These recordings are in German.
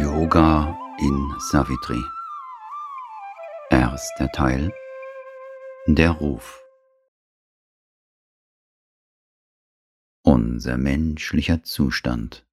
Yoga in Savitri. Erster Teil Der Ruf. Unser menschlicher Zustand.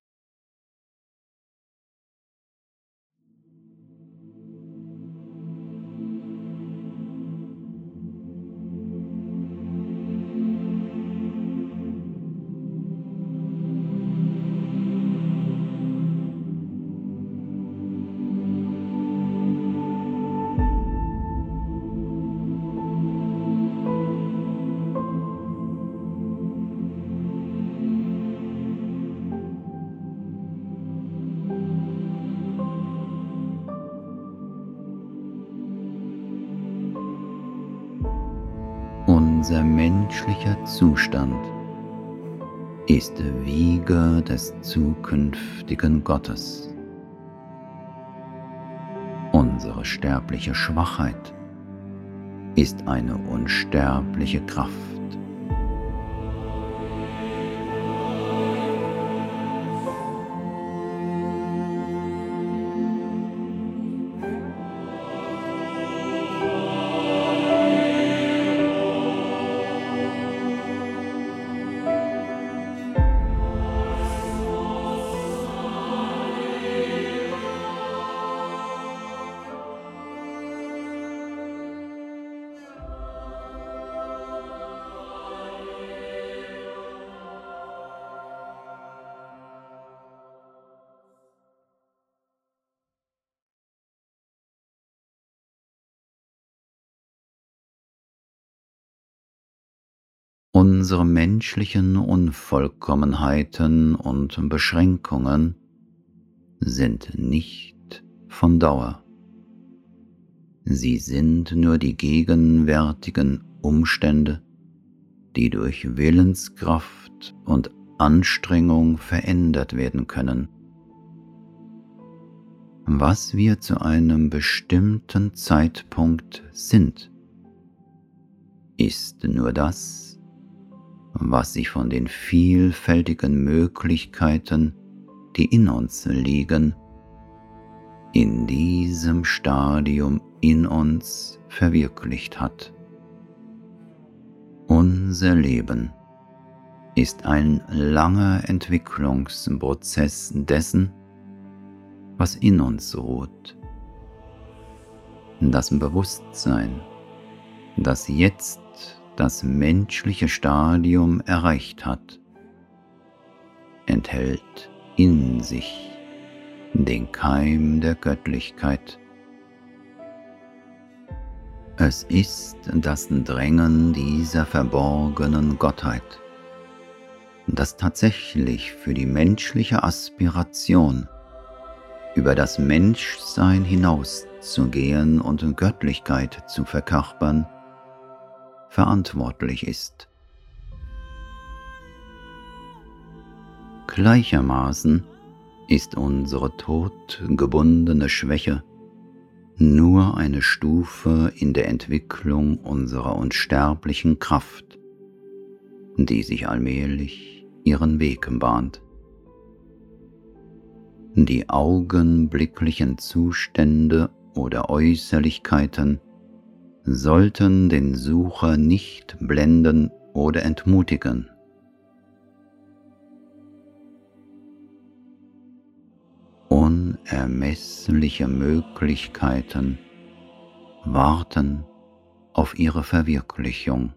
Unser menschlicher Zustand ist Wiege des zukünftigen Gottes. Unsere sterbliche Schwachheit ist eine unsterbliche Kraft. Unsere menschlichen Unvollkommenheiten und Beschränkungen sind nicht von Dauer. Sie sind nur die gegenwärtigen Umstände, die durch Willenskraft und Anstrengung verändert werden können. Was wir zu einem bestimmten Zeitpunkt sind, ist nur das, was sich von den vielfältigen Möglichkeiten, die in uns liegen, in diesem Stadium in uns verwirklicht hat. Unser Leben ist ein langer Entwicklungsprozess dessen, was in uns ruht. Das Bewusstsein, das jetzt das menschliche Stadium erreicht hat, enthält in sich den Keim der Göttlichkeit. Es ist das Drängen dieser verborgenen Gottheit, das tatsächlich für die menschliche Aspiration über das Menschsein hinauszugehen und Göttlichkeit zu verkörpern, verantwortlich ist. Gleichermaßen ist unsere todgebundene Schwäche nur eine Stufe in der Entwicklung unserer unsterblichen Kraft, die sich allmählich ihren Weg bahnt. Die augenblicklichen Zustände oder Äußerlichkeiten sollten den Sucher nicht blenden oder entmutigen. Unermessliche Möglichkeiten warten auf ihre Verwirklichung.